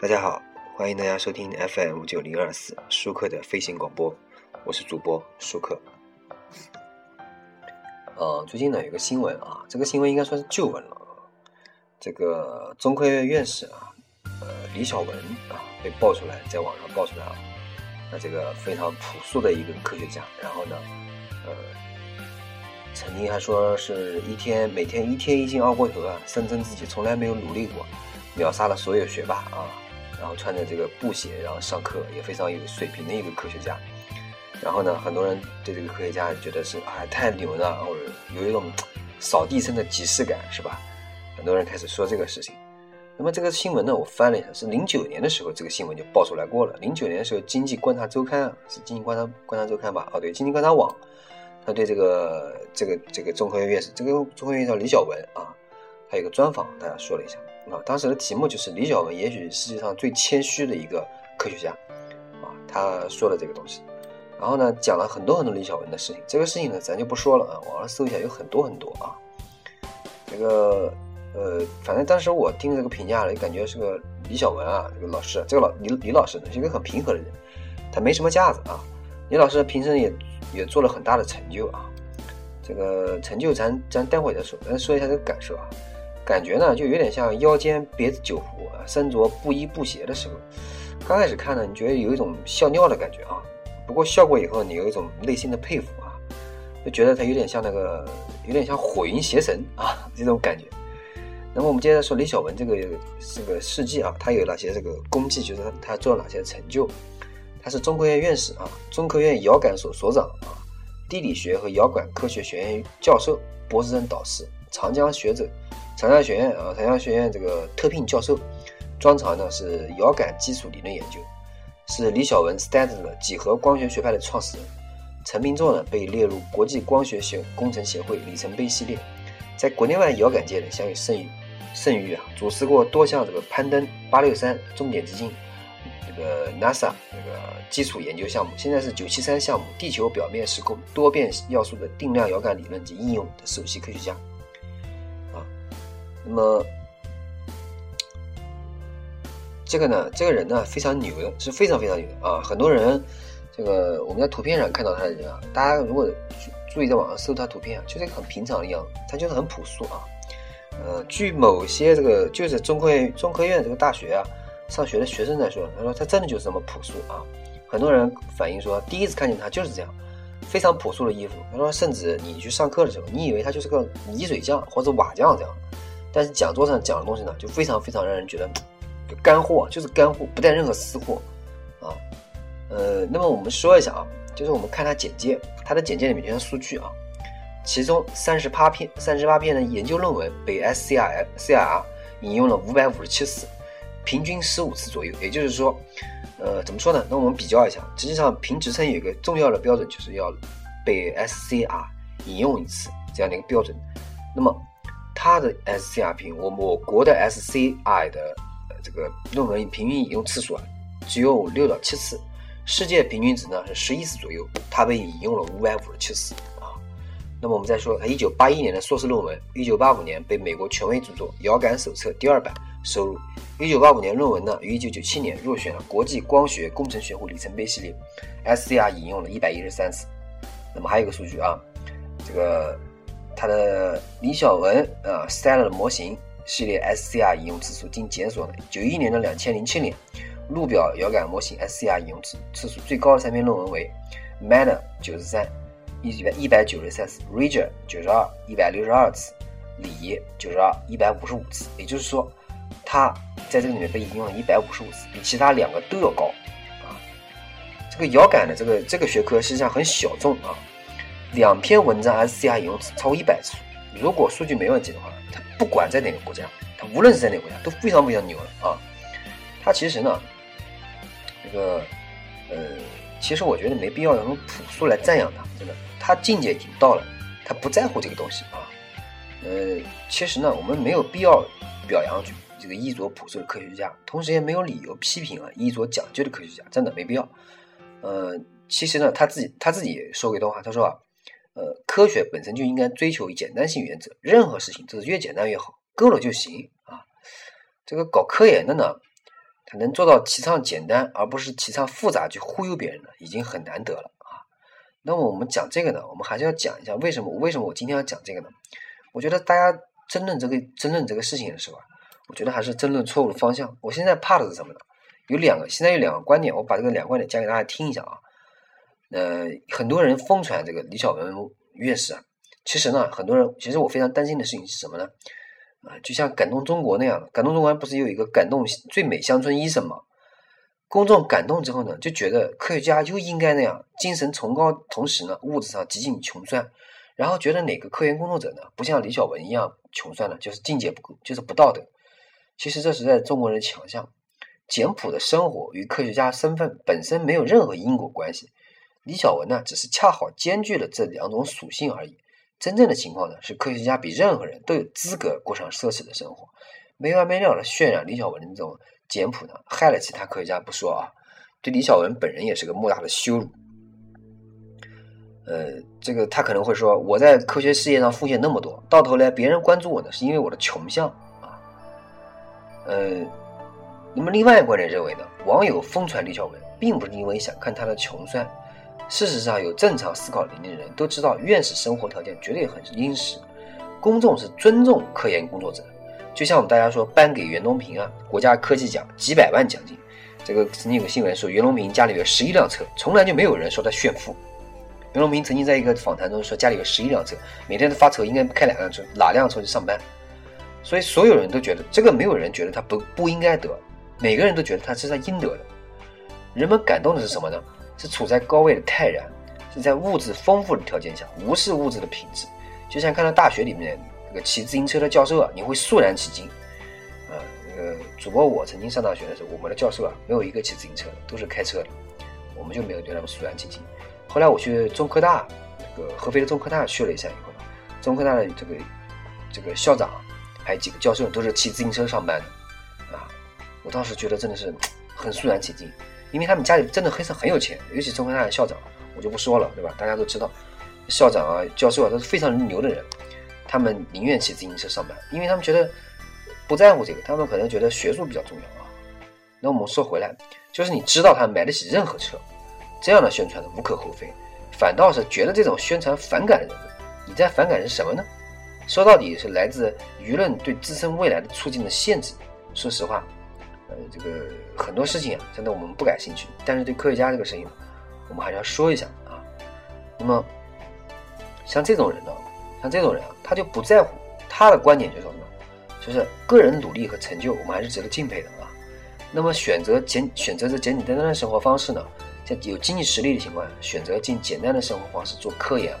大家好，欢迎大家收听 FM 九零二四舒克的飞行广播，我是主播舒克。呃，最近呢有个新闻啊，这个新闻应该算是旧闻了。这个中科院院士啊，呃，李小文啊，被爆出来，在网上爆出来啊，那这个非常朴素的一个科学家，然后呢，呃，曾经还说是一天每天一天一斤二锅头啊，声称自己从来没有努力过，秒杀了所有学霸啊。然后穿着这个布鞋，然后上课也非常有水平的一个科学家。然后呢，很多人对这个科学家觉得是啊太牛了，或者有一种扫地僧的即视感，是吧？很多人开始说这个事情。那么这个新闻呢，我翻了一下，是零九年的时候这个新闻就爆出来过了。零九年的时候，《经济观察周刊》啊，是《经济观察观察周刊》吧？哦，对，《经济观察网》，他对这个这个这个中科院院士，这个中科院叫李小文啊，他有个专访，大家说了一下。啊，当时的题目就是李小文，也许世界上最谦虚的一个科学家，啊，他说的这个东西，然后呢，讲了很多很多李小文的事情，这个事情呢，咱就不说了啊，网上搜一下，有很多很多啊。这个，呃，反正当时我听这个评价了，就感觉是个李小文啊，这个老师，这个老李李老师呢，是一个很平和的人，他没什么架子啊。李老师平生也也做了很大的成就啊，这个成就咱咱待会再说，咱说一下这个感受啊。感觉呢，就有点像腰间别着酒壶，身着布衣布鞋的时候。刚开始看呢，你觉得有一种笑尿的感觉啊。不过笑过以后，你有一种内心的佩服啊，就觉得他有点像那个，有点像火云邪神啊这种感觉。那么我们接着说李小文这个这个事迹啊，他有哪些这个功绩？就是他他做了哪些成就？他是中科院院士啊，中科院遥感所所长啊，地理学和遥感科学学院教授、博士生导师，长江学者。长江学院啊，长江学院这个特聘教授，专长呢是遥感基础理论研究，是李小文 Stanford 的几何光学学派的创始人。陈明作呢被列入国际光学协工程协会里程碑系列，在国内外遥感界呢享有盛誉。盛誉啊，主持过多项这个攀登、八六三重点基金、这个 NASA 这个基础研究项目，现在是九七三项目地球表面时空多变要素的定量遥感理论及应用的首席科学家。那么，这个呢，这个人呢非常牛的，是非常非常牛的啊！很多人，这个我们在图片上看到他的人啊，大家如果注意在网上搜他图片啊，就是一个很平常的样子，他就是很朴素啊。呃，据某些这个就是中科院中科院这个大学啊上学的学生来说，他说他真的就是这么朴素啊。很多人反映说，第一次看见他就是这样，非常朴素的衣服。他说，甚至你去上课的时候，你以为他就是个泥水匠或者瓦匠这样。但是讲座上讲的东西呢，就非常非常让人觉得干货，就是干货，不带任何私货啊。呃，那么我们说一下啊，就是我们看它简介，它的简介里面全是数据啊。其中三十八篇，三十八篇的研究论文被 SCR CR 引用了五百五十七次，平均十五次左右。也就是说，呃，怎么说呢？那我们比较一下，实际上评职称有一个重要的标准，就是要被 SCR 引用一次这样的一个标准。那么它的 SCR 评，我我国的 SCI 的这个论文平均引用次数啊，只有六到七次，世界平均值呢是十一次左右，它被引用了五百五十七次啊。那么我们再说，一九八一年的硕士论文，一九八五年被美国权威著作《遥感手册》第二版收录。一九八五年论文呢，于一九九七年入选了国际光学工程学会里程碑系列，SCR 引用了一百一十三次。那么还有一个数据啊，这个。它的李小文啊 Stellar 模型系列 SCR 引用次数经检索呢，九一年到两千零七年，路表遥感模型 SCR 引用次次数最高的三篇论文为 Manner 九十三一百一百九十三次，Rager 九十二一百六十二次，李九十二一百五十五次。也就是说，它在这个里面被引用了一百五十五次，比其他两个都要高啊。这个遥感的这个这个学科实际上很小众啊。两篇文章 SCR 引用超过一百次，如果数据没问题的话，它不管在哪个国家，它无论是在哪个国家都非常非常牛了啊！它其实呢，这个呃，其实我觉得没必要用朴素来赞扬它，真的，它境界已经到了，他不在乎这个东西啊。呃，其实呢，我们没有必要表扬这个衣着朴素的科学家，同时也没有理由批评啊衣着讲究的科学家，真的没必要。呃，其实呢，他自己他自己说过一段话，他说啊。呃，科学本身就应该追求简单性原则，任何事情都是越简单越好，够了就行啊。这个搞科研的呢，他能做到提倡简单，而不是提倡复杂去忽悠别人呢，已经很难得了啊。那么我们讲这个呢，我们还是要讲一下为什么？为什么我今天要讲这个呢？我觉得大家争论这个争论这个事情的时候啊，我觉得还是争论错误的方向。我现在怕的是什么呢？有两个，现在有两个观点，我把这个两个观点讲给大家听一下啊。呃，很多人疯传这个李小文院士啊，其实呢，很多人其实我非常担心的事情是什么呢？啊，就像感动中国那样，感动中国不是有一个感动最美乡村医生吗？公众感动之后呢，就觉得科学家就应该那样，精神崇高，同时呢，物质上极尽穷酸，然后觉得哪个科研工作者呢，不像李小文一样穷酸呢，就是境界不够，就是不道德。其实这是在中国人强项，简朴的生活与科学家身份本身没有任何因果关系。李小文呢，只是恰好兼具了这两种属性而已。真正的情况呢，是科学家比任何人都有资格过上奢侈的生活。没完没了的渲染李小文的这种简朴呢，害了其他科学家不说啊，对李小文本人也是个莫大的羞辱。呃，这个他可能会说，我在科学事业上奉献那么多，到头来别人关注我呢，是因为我的穷相啊。呃，那么另外一个观点认为呢，网友疯传李小文，并不是因为想看他的穷酸。事实上，有正常思考能力的人都知道，院士生活条件绝对很殷实。公众是尊重科研工作者，就像我们大家说颁给袁隆平啊，国家科技奖几百万奖金。这个曾经有个新闻说，袁隆平家里有十一辆车，从来就没有人说他炫富。袁隆平曾经在一个访谈中说，家里有十一辆车，每天都发愁应该开哪辆车，哪辆车去上班。所以所有人都觉得这个没有人觉得他不不应该得，每个人都觉得他是他应得的。人们感动的是什么呢？是处在高位的泰然，是在物质丰富的条件下无视物质的品质，就像看到大学里面那个骑自行车的教授啊，你会肃然起敬。啊，那个主播我曾经上大学的时候，我们的教授啊，没有一个骑自行车的，都是开车的，我们就没有对他们肃然起敬。后来我去中科大，那个合肥的中科大去了一下以后，中科大的这个这个校长还有几个教授都是骑自行车上班的，啊，我当时觉得真的是很肃然起敬。因为他们家里真的很是很有钱，尤其中科大的校长，我就不说了，对吧？大家都知道，校长啊、教授啊都是非常牛的人，他们宁愿骑自行车上班，因为他们觉得不在乎这个，他们可能觉得学术比较重要啊。那我们说回来，就是你知道他买得起任何车，这样的宣传无可厚非，反倒是觉得这种宣传反感的人，你在反感是什么呢？说到底是来自舆论对自身未来的促进的限制。说实话。呃，这个很多事情啊，真的我们不感兴趣，但是对科学家这个事情，我们还是要说一下啊。那么，像这种人呢，像这种人啊，他就不在乎，他的观点就是什么？就是个人努力和成就，我们还是值得敬佩的啊。那么选择简选择这简简单单的生活方式呢，在有经济实力的情况下，选择进简单的生活方式做科研，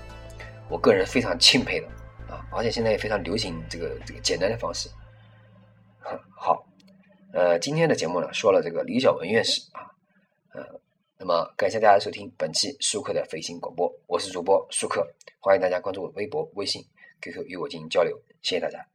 我个人非常钦佩的啊。而且现在也非常流行这个这个简单的方式。好。呃，今天的节目呢，说了这个李小文院士啊，呃，那么感谢大家收听本期舒克的飞行广播，我是主播舒克，欢迎大家关注我的微博、微信、QQ 与我进行交流，谢谢大家。